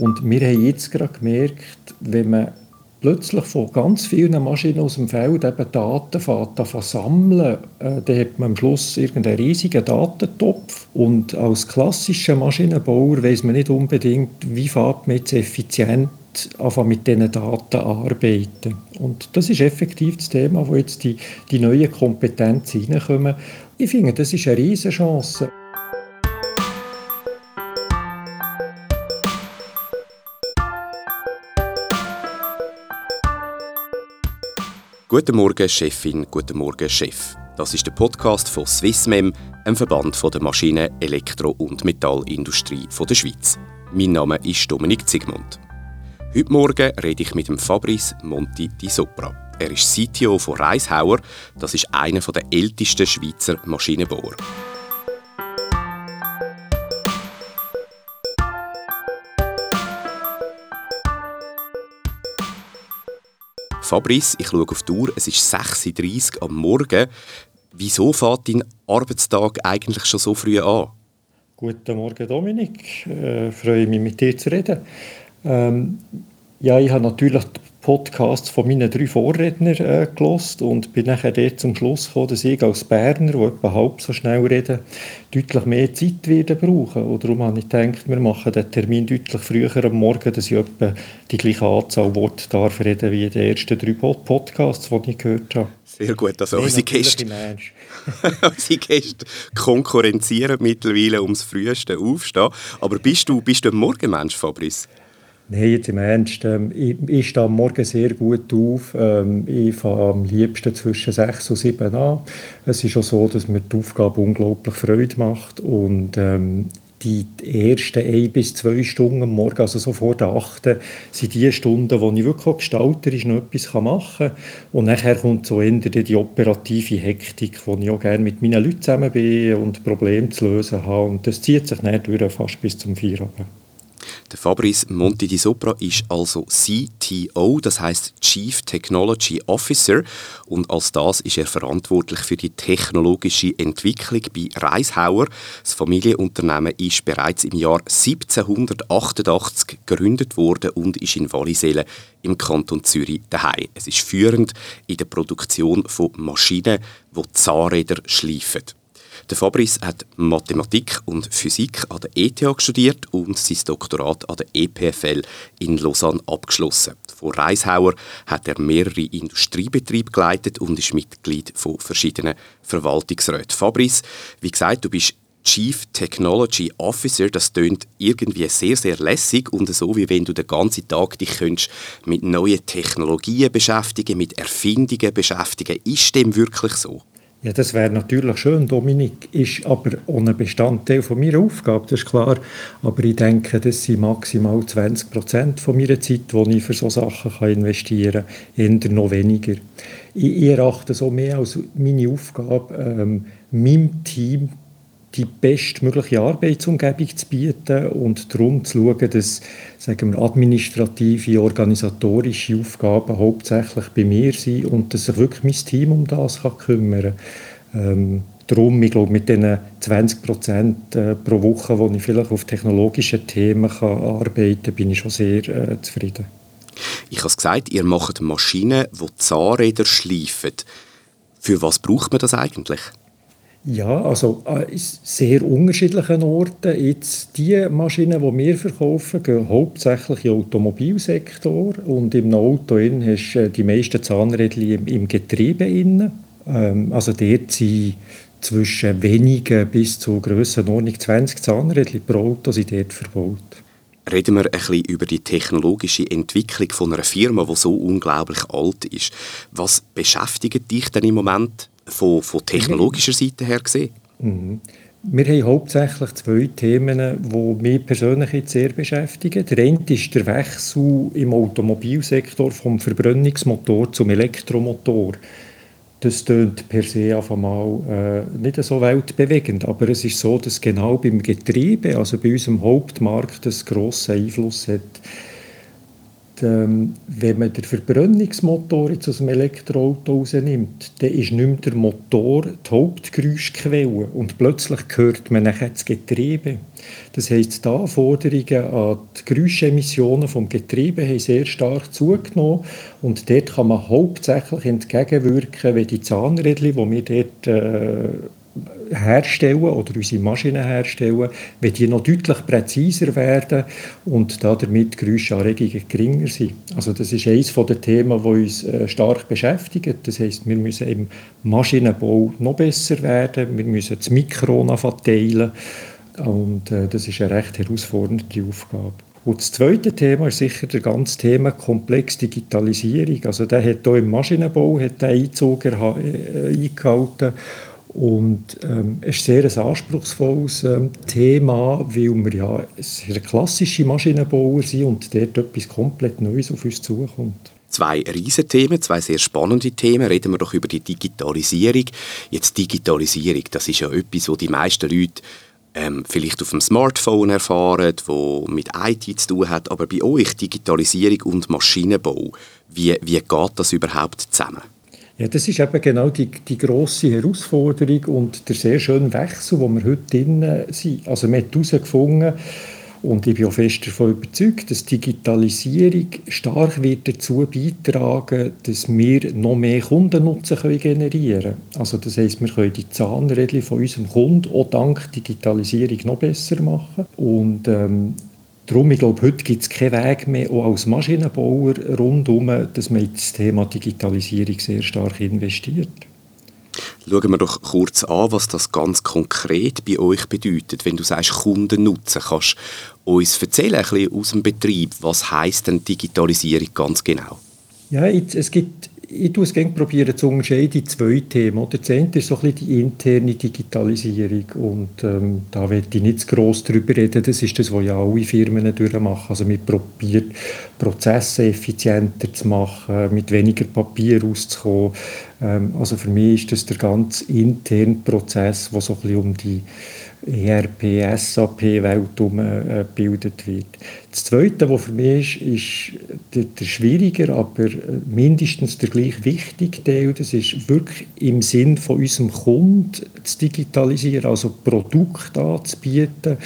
Und wir haben jetzt gerade gemerkt, wenn man plötzlich von ganz vielen Maschinen aus dem Feld eben Daten fährt, sammeln, äh, dann hat man am Schluss irgendeinen riesigen Datentopf. Und als klassischer Maschinenbauer weiß man nicht unbedingt, wie fährt man jetzt effizient einfach mit diesen Daten arbeiten. Und das ist effektiv das Thema, wo jetzt die, die neuen Kompetenzen reinkommen. Ich finde, das ist eine Riesenchance. Guten Morgen, Chefin, guten Morgen, Chef. Das ist der Podcast von Swissmem, einem Verband der Maschinen-, Elektro- und Metallindustrie der Schweiz. Mein Name ist Dominik Zigmund. Heute Morgen rede ich mit dem Fabrice Monti di Sopra. Er ist CTO von Reishauer. Das ist einer der ältesten Schweizer Maschinenbauer. Fabrice, ich schaue auf die Uhr, es ist 6.30 Uhr am Morgen. Wieso fängt dein Arbeitstag eigentlich schon so früh an? Guten Morgen, Dominik. Ich äh, freue mich, mit dir zu reden. Ähm, ja, ich habe natürlich Podcasts von meinen drei Vorrednern äh, gelost und bin nachher dort zum Schluss gekommen, dass ich als Berner, der etwa halb so schnell reden, deutlich mehr Zeit werde brauchen. Und darum habe ich gedacht, wir machen den Termin deutlich früher am Morgen, dass ich etwa die gleiche Anzahl Worte darf reden wie in den ersten drei Podcasts, die ich gehört habe. Sehr gut, also nee, unsere Gäste, unsere Gäste konkurrenzieren mittlerweile ums früheste Aufstehen. Aber bist du, bist du ein Morgenmensch, Fabrice? Nein, jetzt im Ernst. Ähm, ich, ich stehe am Morgen sehr gut auf. Ähm, ich fange am liebsten zwischen sechs und sieben an. Es ist auch so, dass mir die Aufgabe unglaublich Freude macht. Und ähm, die ersten ein bis zwei Stunden am Morgen, also so vor der achten, sind die Stunden, wo ich wirklich gestalterisch noch etwas machen kann. Und nachher kommt so eher die operative Hektik, wo ich auch gerne mit meinen Leuten zusammen bin und Probleme zu lösen habe. Und das zieht sich nicht durch, fast bis zum Feierabend. Der Fabrice Monti di Sopra ist also CTO, das heißt Chief Technology Officer und als das ist er verantwortlich für die technologische Entwicklung bei Reishauer. Das Familienunternehmen ist bereits im Jahr 1788 gegründet worden und ist in Wallisellen im Kanton Zürich daheim. Es ist führend in der Produktion von Maschinen, die Zahnräder schleifen. Der Fabrice hat Mathematik und Physik an der ETH studiert und sein Doktorat an der EPFL in Lausanne abgeschlossen. Vor Reishauer hat er mehrere Industriebetriebe geleitet und ist Mitglied von verschiedenen Verwaltungsräten. Fabrice, wie gesagt, du bist Chief Technology Officer, das tönt irgendwie sehr, sehr lässig und so, wie wenn du den ganzen Tag dich könntest mit neuen Technologien beschäftigen, mit Erfindungen beschäftigen. Ist dem wirklich so? Ja, das wäre natürlich schön, Dominik, ist aber ohne Bestandteil von meiner Aufgabe, das ist klar. Aber ich denke, das sind maximal 20 Prozent von meiner Zeit, die ich für solche Sachen investieren kann, eher noch weniger. Ich, erachte auch mehr als meine Aufgabe, ähm, meinem Team die bestmögliche Arbeitsumgebung zu bieten und darum zu schauen, dass sagen wir, administrative, organisatorische Aufgaben hauptsächlich bei mir sind und dass sich wirklich mein Team um das kann kümmern kann. Ähm, darum, ich glaube, mit diesen 20 Prozent äh, pro Woche, wo ich vielleicht auf technologischen Themen kann arbeiten kann, bin ich schon sehr äh, zufrieden. Ich habe es gesagt, ihr macht Maschinen, die Zahnräder schleifen. Für was braucht man das eigentlich? Ja, also an äh, sehr unterschiedlichen Orten. Jetzt die Maschinen, die wir verkaufen, gehen hauptsächlich im Automobilsektor und im Auto hast du äh, die meisten Zahnräder im, Getriebe. Ähm, also dort sind zwischen wenigen bis zu Grössenordnung 20 Zahnräder pro Auto sind dort verbaut. Reden wir ein bisschen über die technologische Entwicklung von einer Firma, die so unglaublich alt ist. Was beschäftigt dich denn im Moment von, von technologischer Seite her gesehen? Mhm. Wir haben hauptsächlich zwei Themen, die mich persönlich jetzt sehr beschäftigen. Der eine ist der Wechsel im Automobilsektor vom Verbrennungsmotor zum Elektromotor. Das klingt per se einfach mal äh, nicht so weltbewegend, aber es ist so, dass genau beim Getriebe, also bei unserem Hauptmarkt, das grossen Einfluss hat ähm, wenn man den Verbrennungsmotor jetzt aus dem Elektroauto rausnimmt, dann ist nicht mehr der Motor die Hauptgeräuschquelle und plötzlich hört man nachher das Getriebe. Das heisst, die Anforderungen an die Geräuschemissionen vom Getriebe haben sehr stark zugenommen und dort kann man hauptsächlich entgegenwirken, wenn die Zahnräder, die wir dort äh, herstellen oder unsere Maschinen herstellen, wenn die noch deutlich präziser werden und damit Geräuschanregungen geringer sind. Also das ist eines der Themen, die uns äh, stark beschäftigt. Das heißt, wir müssen im Maschinenbau noch besser werden, wir müssen das Mikron verteilen und äh, das ist eine recht herausfordernde Aufgabe. Und das zweite Thema ist sicher das ganze Thema komplex Digitalisierung. Also der hat hier im Maschinenbau hat Einzug äh, eingehalten und ähm, es ist sehr ein anspruchsvolles ähm, Thema, weil wir ja sehr klassische Maschinenbauer sind und dort etwas komplett Neues auf uns zukommt. Zwei Riesenthemen, zwei sehr spannende Themen. Reden wir doch über die Digitalisierung. Jetzt Digitalisierung, das ist ja etwas, wo die meisten Leute ähm, vielleicht auf dem Smartphone erfahren, wo mit IT zu tun hat. Aber bei euch Digitalisierung und Maschinenbau, wie, wie geht das überhaupt zusammen? Ja, das ist eben genau die, die grosse Herausforderung und der sehr schöne Wechsel, wo wir heute drin sind. Also man hat herausgefunden, und ich bin auch fest davon überzeugt, dass Digitalisierung stark wird dazu beitragen, dass wir noch mehr Kundennutzen generieren können. Also das heisst, wir können die Zahnräder von unserem Kunden auch dank Digitalisierung noch besser machen. Und ähm, Darum, ich glaube, heute gibt es keinen Weg mehr, auch als Maschinenbauer rundum, dass man in das Thema Digitalisierung sehr stark investiert. Schauen wir doch kurz an, was das ganz konkret bei euch bedeutet. Wenn du sagst Kunden nutzen, kannst du uns erzählen, ein bisschen aus dem Betrieb, was heißt denn Digitalisierung ganz genau? Ja, es gibt ich tue es gerne probieren zu unterscheiden in zwei Themen. Das eine ist so ein bisschen die interne Digitalisierung und ähm, da werde ich nicht zu gross darüber reden. Das ist das, was ja alle Firmen durchmachen. Also man probiert Prozesse effizienter zu machen, mit weniger Papier auszukommen. Ähm, also für mich ist das der ganz interne Prozess, der so ein bisschen um die ERP, SAP-Welt gebildet wird. Das Zweite, was für mich ist, ist der, der schwieriger, aber mindestens der gleich wichtige Teil, das ist wirklich im Sinn von unserem Kunden zu digitalisieren, also Produkte anzubieten,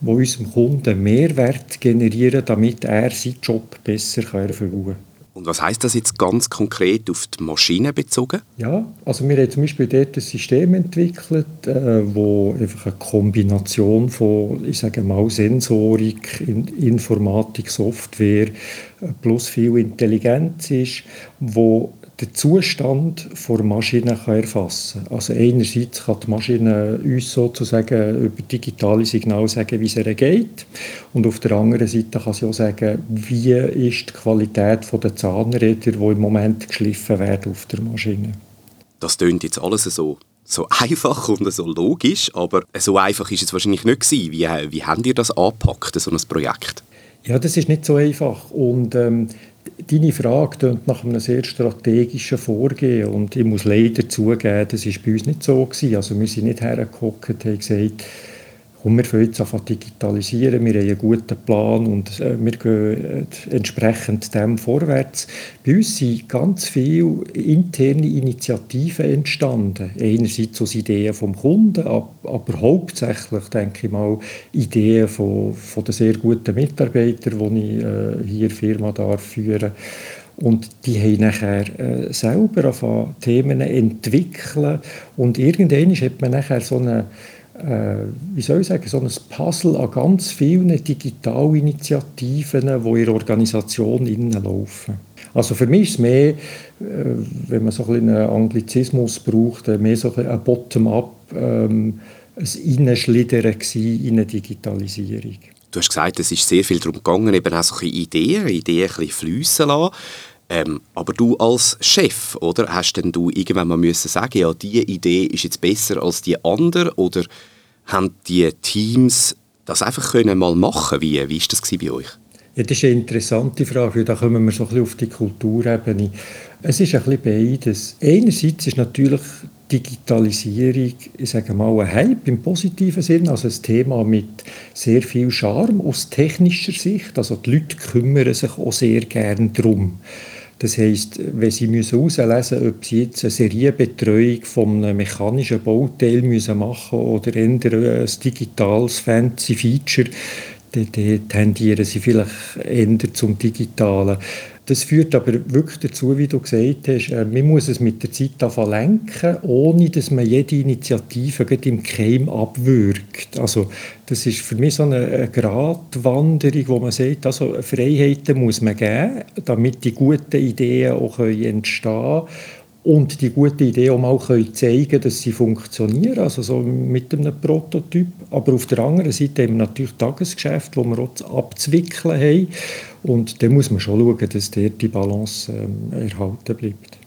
die unserem Kunden Mehrwert generieren, damit er seinen Job besser erfüllen kann. Und was heißt das jetzt ganz konkret auf die Maschine bezogen? Ja, also wir haben zum Beispiel dort ein System entwickelt, äh, wo einfach eine Kombination von, ich sage mal, Sensorik, Informatik, Software äh, plus viel Intelligenz ist, wo den Zustand der Maschine kann erfassen kann. Also einerseits kann die Maschine uns sozusagen über digitale Signale sagen, wie es ihr geht. Und auf der anderen Seite kann sie auch sagen, wie ist die Qualität der Zahnräder, die im Moment geschliffen werden auf der Maschine. Das klingt jetzt alles so so einfach und so logisch, aber so einfach ist es wahrscheinlich nicht gewesen. Wie, wie habt ihr das angepackt, so ein Projekt? Ja, das ist nicht so einfach und ähm, Deine Frage klingt nach einem sehr strategischen Vorgehen und ich muss leider zugeben, das war bei uns nicht so. Gewesen. Also wir sind nicht hergeguckt und haben gesagt, komm, wir fangen jetzt an digitalisieren, wir haben einen guten Plan und äh, wir gehen äh, entsprechend dem vorwärts. Bei uns sind ganz viele interne Initiativen entstanden. Einerseits aus Ideen vom Kunden, aber hauptsächlich, denke ich mal, Ideen von, von den sehr guten Mitarbeitern, die ich äh, hier Firma darf führen und die haben nachher äh, selber Themen entwickeln und irgendwann hat man nachher so eine wie soll ich sagen, so ein Puzzle an ganz vielen Digitalinitiativen, die in der Organisation laufen. Also für mich ist es mehr, äh, wenn man so ein einen Anglizismus braucht, äh, mehr so ein Bottom-up, ähm, ein Hineinschlittern in eine Digitalisierung. Du hast gesagt, es ist sehr viel darum gegangen, eben auch solche Ideen, Ideen ein bisschen fliessen lassen. Ähm, aber du als Chef, oder, hast denn du irgendwann mal müssen sagen, ja, diese Idee ist jetzt besser als die andere, oder haben die Teams das einfach können mal machen Wie war das bei euch? Ja, das ist eine interessante Frage, da kommen wir so ein bisschen auf die Kulturebene. Es ist ein bisschen beides. Einerseits ist natürlich Digitalisierung, ich sage mal, ein Hype im positiven Sinn, also ein Thema mit sehr viel Charme aus technischer Sicht. Also die Leute kümmern sich auch sehr gerne darum. Das heisst, wenn Sie müssen auslesen ob Sie jetzt eine Serienbetreuung von einem mechanischen Bauteil müssen machen oder ein digitales fancy Feature, dann, tendieren Sie vielleicht eher zum Digitalen. Das führt aber wirklich dazu, wie du gesagt hast, äh, man muss es mit der Zeit lenken, ohne dass man jede Initiative im Keim abwürgt. Also das ist für mich so eine, Gratwanderung, wo man sagt, also Freiheiten muss man geben, damit die guten Ideen auch entstehen können und die gute Idee auch mal können zeigen dass sie funktionieren, also so mit einem Prototyp. Aber auf der anderen Seite haben wir natürlich Tagesgeschäft, wo wir auch abzuwickeln haben. Und da muss man schon schauen, dass dort die Balance ähm, erhalten bleibt.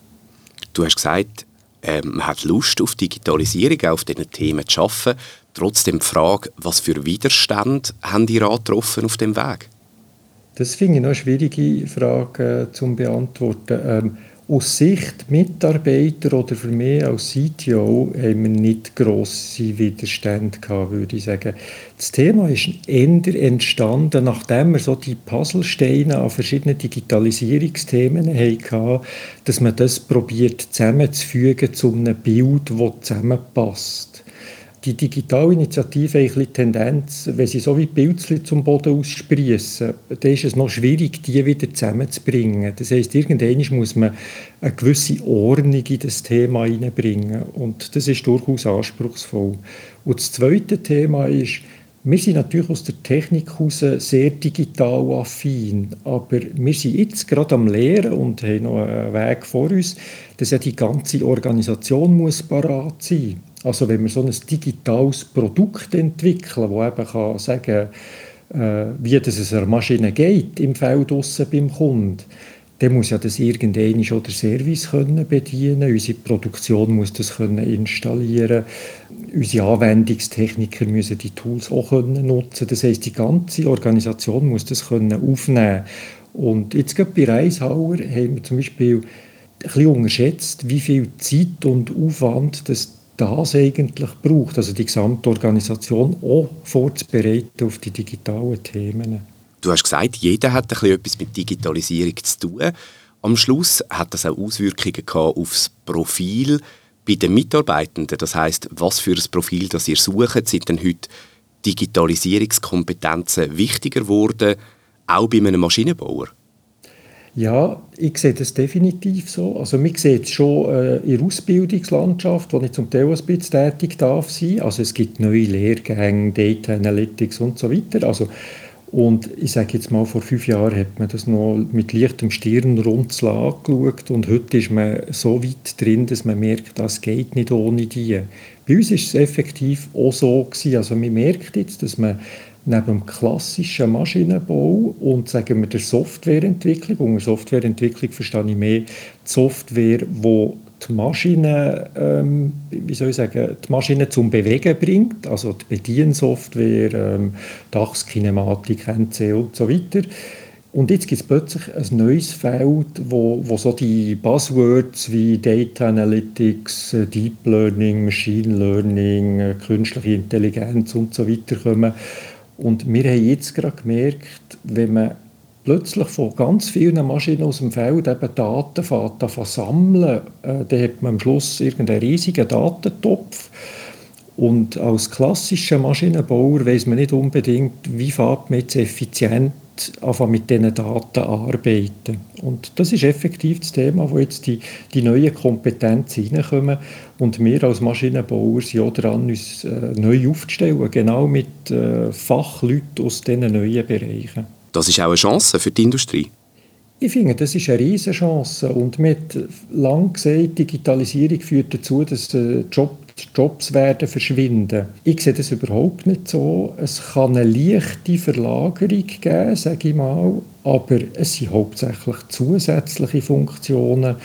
Du hast gesagt, ähm, man hat Lust auf Digitalisierung, auf diesen Themen zu arbeiten. Trotzdem die Frage, was für Widerstand haben die angetroffen auf dem Weg? Das finde ich noch eine schwierige Frage äh, zu beantworten. Ähm, aus Sicht Mitarbeiter oder für mich als CTO haben wir nicht grosse Widerstände gehabt, würde ich sagen. Das Thema ist eher entstanden, nachdem wir so die Puzzlesteine an verschiedenen Digitalisierungsthemen hatten, dass man das probiert zusammenzufügen zu einem Bild, das zusammenpasst die Digitalinitiative hat eine Tendenz, wenn sie so wie Pilzchen zum Boden aussprießen, dann ist es noch schwierig, die wieder zusammenzubringen. Das heisst, irgendwann muss man eine gewisse Ordnung in das Thema hineinbringen. Und das ist durchaus anspruchsvoll. Und das zweite Thema ist, wir sind natürlich aus der Technik heraus sehr digital affin, aber wir sind jetzt gerade am Lehren und haben noch einen Weg vor uns, dass ja die ganze Organisation muss parat sein also wenn wir so ein digitales Produkt entwickeln, wo eben kann sagen äh, wie das es einer Maschine geht im Feld draussen beim Kunden, dann muss ja das irgendein schon der Service können bedienen. Unsere Produktion muss das können installieren. Unsere Anwendungstechniker müssen die Tools auch können nutzen. Das heißt, die ganze Organisation muss das können aufnehmen. Und jetzt gerade bei Reishauer haben wir zum Beispiel ein bisschen unterschätzt, wie viel Zeit und Aufwand das das eigentlich braucht, also die gesamte Organisation auch vorzubereiten auf die digitalen Themen. Du hast gesagt, jeder hat etwas mit Digitalisierung zu tun. Am Schluss hat das auch Auswirkungen auf das Profil bei den Mitarbeitenden. Das heißt, was für ein Profil das ihr sucht, sind denn heute Digitalisierungskompetenzen wichtiger geworden, auch bei einem Maschinenbauer? Ja, ich sehe das definitiv so. Also man sieht es schon äh, in der Ausbildungslandschaft, wo ich zum Teil ein bisschen tätig darf sein. Also es gibt neue Lehrgänge, Data Analytics und so weiter. Also, und ich sage jetzt mal, vor fünf Jahren hat man das noch mit leichtem Stirnrunzel angeschaut und heute ist man so weit drin, dass man merkt, das geht nicht ohne die. Bei uns ist es effektiv auch so gewesen. Also man merkt jetzt, dass man neben dem klassischen Maschinenbau und sagen wir der Softwareentwicklung, unter Softwareentwicklung verstehe ich mehr die Software, wo die Maschine, ähm, wie soll ich sagen, die Maschine zum Bewegen bringt, also die Bediensoftware, ähm, Dachskinematik, NC und so weiter. Und jetzt gibt es plötzlich ein neues Feld, wo, wo so die Buzzwords wie Data Analytics, äh, Deep Learning, Machine Learning, äh, künstliche Intelligenz und so weiter kommen und wir haben jetzt gerade gemerkt, wenn man plötzlich von ganz vielen Maschinen aus dem Feld eben Daten fährt, sammeln, äh, dann hat man am Schluss irgendeinen riesigen Datentopf. Und als klassischer Maschinenbauer weiß man nicht unbedingt, wie fährt man jetzt effizient einfach mit diesen Daten arbeiten. Und das ist effektiv das Thema, wo jetzt die, die neuen Kompetenzen hineinkommen. Und wir als Maschinenbauer sind auch dran, uns äh, neu aufzustellen, genau mit äh, Fachleuten aus diesen neuen Bereichen. Das ist auch eine Chance für die Industrie. Ich finde, das ist eine Riesenchance. Und mit lang gesagt, Digitalisierung führt dazu, dass äh, Job Jobs werden verschwinden. Ich sehe das überhaupt nicht so. Es kann eine leichte Verlagerung geben, sage ich mal, aber es sind hauptsächlich zusätzliche Funktionen,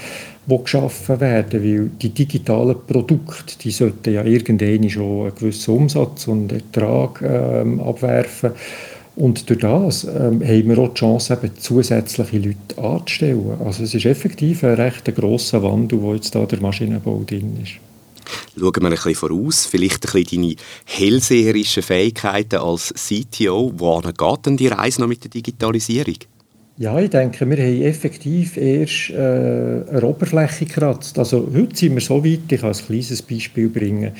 die geschaffen werden, weil die digitalen Produkte, die sollten ja irgendwann schon einen gewissen Umsatz und Ertrag ähm, abwerfen. Und durch das ähm, haben wir auch die Chance, eben zusätzliche Leute anzustellen. Also es ist effektiv ein recht grosser Wandel, der jetzt da der Maschinenbau drin ist. Schauen wir ein bisschen voraus, vielleicht ein bisschen deine hellseherischen Fähigkeiten als CTO. Wohin geht denn die Reise noch mit der Digitalisierung? Ja, ich denke, wir haben effektiv erst äh, eine Oberfläche gekratzt. Also heute sind wir so weit, ich kann ein kleines Beispiel bringen.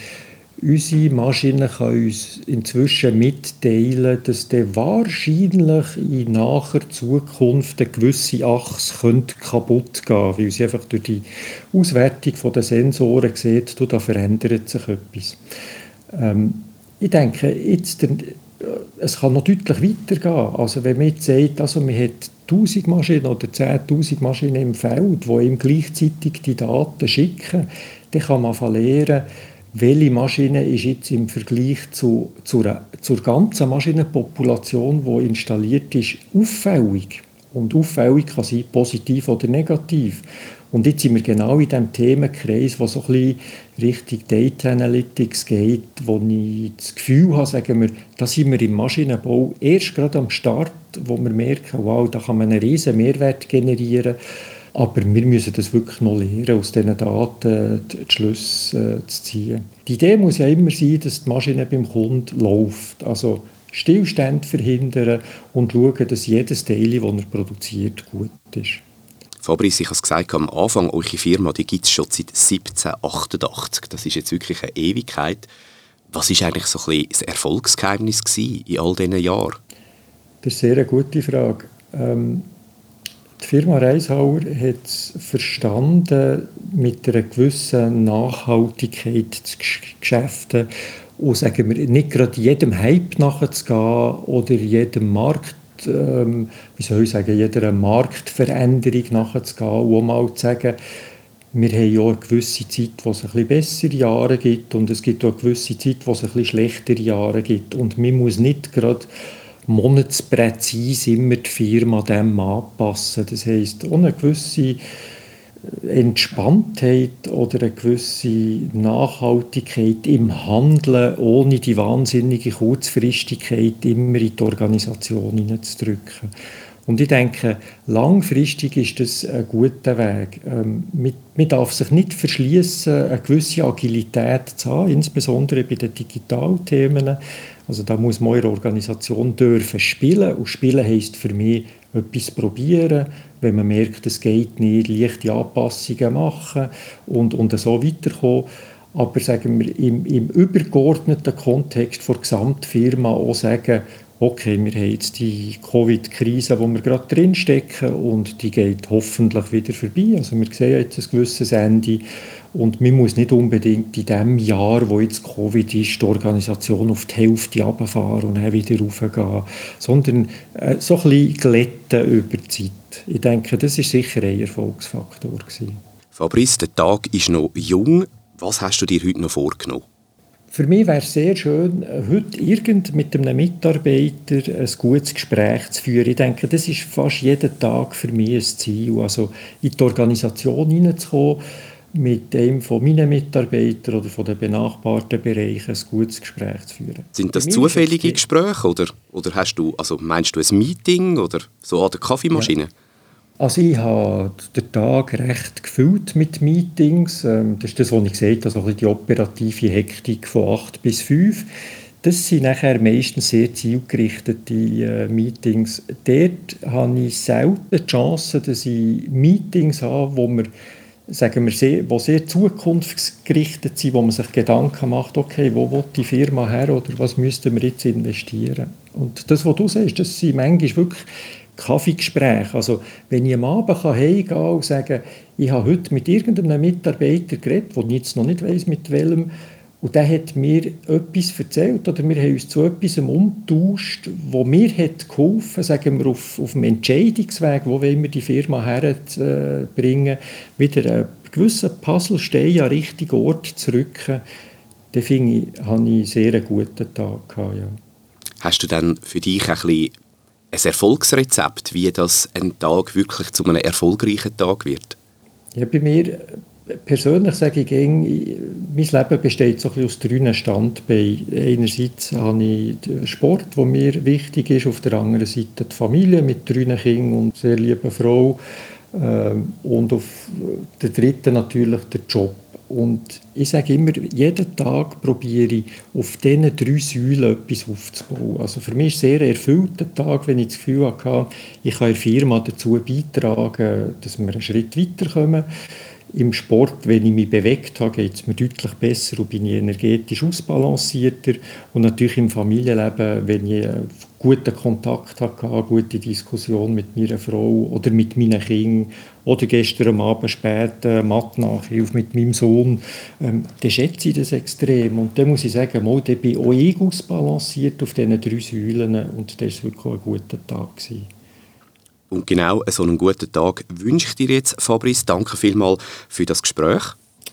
Unsere Maschinen können uns inzwischen mitteilen, dass der wahrscheinlich in naher Zukunft eine gewisse Achse kaputt gehen könnte, weil sie einfach durch die Auswertung der Sensoren sieht, da verändert sich etwas. Ähm, ich denke, jetzt, äh, es kann noch deutlich weitergehen. Also wenn man jetzt sagt, also man hat 1000 Maschinen oder 10.000 Maschinen im Feld, die ihm gleichzeitig die Daten schicken, dann kann man verlieren, welche Maschine ist jetzt im Vergleich zu, zur, zur ganzen Maschinenpopulation, die installiert ist, auffällig. Und auffällig kann sein positiv oder negativ. Und jetzt sind wir genau in dem Themenkreis, wo so ein bisschen Richtung Data Analytics geht, wo ich das Gefühl habe, sagen wir, da sind wir im Maschinenbau erst gerade am Start, wo wir merken, wow, da kann man einen riesen Mehrwert generieren. Aber wir müssen das wirklich noch lernen, aus diesen Daten die Schlüsse äh, zu ziehen. Die Idee muss ja immer sein, dass die Maschine beim Kunden läuft. Also Stillstand verhindern und schauen, dass jedes Teil, das er produziert, gut ist. Fabrice, ich habe es gesagt, am Anfang, eure Firma gibt es schon seit 1788. Das ist jetzt wirklich eine Ewigkeit. Was war eigentlich so ein bisschen das Erfolgsgeheimnis in all diesen Jahren? Das ist eine sehr gute Frage. Ähm, die Firma Reishauer hat es verstanden, mit einer gewissen Nachhaltigkeit zu geschäften und sagen wir, nicht gerade jedem Hype nachzugehen oder jedem Markt, ähm, wie soll ich sagen, jeder Marktveränderung nachzugehen und mal zu sagen, wir haben ja eine gewisse Zeit, wo es ein bisschen bessere Jahre gibt und es gibt auch eine gewisse Zeit, wo es ein bisschen schlechtere Jahre gibt. Und man muss nicht gerade monatspräzise immer die Firma dem anpassen. Das heisst, ohne gewisse Entspanntheit oder eine gewisse Nachhaltigkeit im Handeln, ohne die wahnsinnige Kurzfristigkeit immer in die Organisation hineinzudrücken. Und ich denke, langfristig ist das ein guter Weg. Ähm, man darf sich nicht verschließen, eine gewisse Agilität zu haben, insbesondere bei den Digitalthemen. Also da muss man eure Organisation dürfen spielen. Und spielen heisst für mich etwas probieren, wenn man merkt, es geht nicht, leichte Anpassungen machen und, und so weiterkommen. Aber sagen wir, im, im übergeordneten Kontext der Gesamtfirma auch sagen, okay, wir haben jetzt die Covid-Krise, wo wir gerade drinstecken und die geht hoffentlich wieder vorbei. Also wir sehen jetzt ein gewisses Ende und man muss nicht unbedingt in dem Jahr, wo jetzt Covid ist, die Organisation auf die Hälfte runterfahren und dann wieder raufgehen, sondern äh, so ein bisschen glätten über die Zeit. Ich denke, das ist sicher ein Erfolgsfaktor gewesen. Fabrice, der Tag ist noch jung. Was hast du dir heute noch vorgenommen? Für mich wäre es sehr schön, heute irgend mit einem Mitarbeiter ein gutes Gespräch zu führen. Ich denke, das ist fast jeden Tag für mich ein Ziel. Also in die Organisation hineinzukommen, mit einem von meinen Mitarbeitern oder von den benachbarten Bereichen ein gutes Gespräch zu führen. Sind das zufällige Gespräche oder, oder hast du, also meinst du ein Meeting oder so an der Kaffeemaschine? Ja. Also ich habe den Tag recht gefüllt mit Meetings. Ähm, das ist das, was ich habe, also die operative Hektik von 8 bis 5. Das sind nachher meistens sehr zielgerichtete äh, Meetings. Dort habe ich selten die Chance, dass ich Meetings habe, wo wir sagen wir, sehr, die sehr zukunftsgerichtet sind, wo man sich Gedanken macht, okay, wo will die Firma her oder was müssten wir jetzt investieren. Und das, was du sagst, das sind manchmal wirklich Kaffeegespräche. Also wenn ich am Abend kann und sagen, ich habe heute mit irgendeinem Mitarbeiter geredet, der jetzt noch nicht weiß mit welchem, und der hat mir etwas erzählt oder wir haben uns zu etwas umgetauscht, wo mir hat geholfen, sagen wir, auf, auf dem Entscheidungsweg, wo wollen wir die Firma herbringen, wieder einen gewissen Puzzlestein an den richtigen Ort zu rücken. Da finde ich, habe ich einen sehr guten Tag gehabt, ja. Hast du dann für dich ein, bisschen ein Erfolgsrezept, wie das ein Tag wirklich zu einem erfolgreichen Tag wird? Ja, bei mir persönlich sage ich, mein Leben besteht so ein aus drei Standbeinen. Einerseits habe ich den Sport, der mir wichtig ist, auf der anderen Seite die Familie mit drei Kindern und sehr lieber Frau ähm, und auf der dritten natürlich der Job. Und ich sage immer, jeden Tag probiere ich auf diesen drei Säulen etwas aufzubauen. Also für mich ist sehr erfüllter Tag, wenn ich das Gefühl habe, ich kann der Firma dazu beitragen, dass wir einen Schritt weiterkommen. Im Sport, wenn ich mich bewegt habe, geht es mir deutlich besser und bin ich energetisch ausbalancierter. Und natürlich im Familienleben, wenn ich guten Kontakt hatte, eine gute Diskussion mit meiner Frau oder mit meinen Kindern oder gestern Abend spät äh, Mathe-Nachhilfe mit meinem Sohn, ähm, dann schätze ich das extrem. Und dann muss ich sagen, mal, da bin auch ich ausbalanciert auf diesen drei Säulen und das war wirklich ein guter Tag. Gewesen. Und genau so einen guten Tag wünsche ich dir jetzt, Fabrice. Danke vielmals für das Gespräch.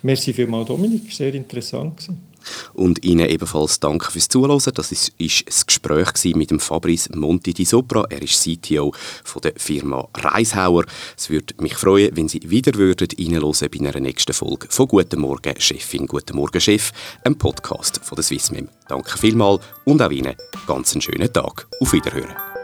Merci vielmals, Dominik. Sehr interessant. Gewesen. Und Ihnen ebenfalls danke fürs Zuhören. Das ist, das Gespräch mit dem Fabrice Monti di Sopra. Er ist CTO von der Firma Reishauer. Es würde mich freuen, wenn Sie wieder würden reinhören bei einer nächsten Folge von «Guten Morgen, Chefin, Guten Morgen, Chef», einem Podcast von der Swissmem. Danke vielmals und auch Ihnen ganz einen schönen Tag. Auf Wiederhören.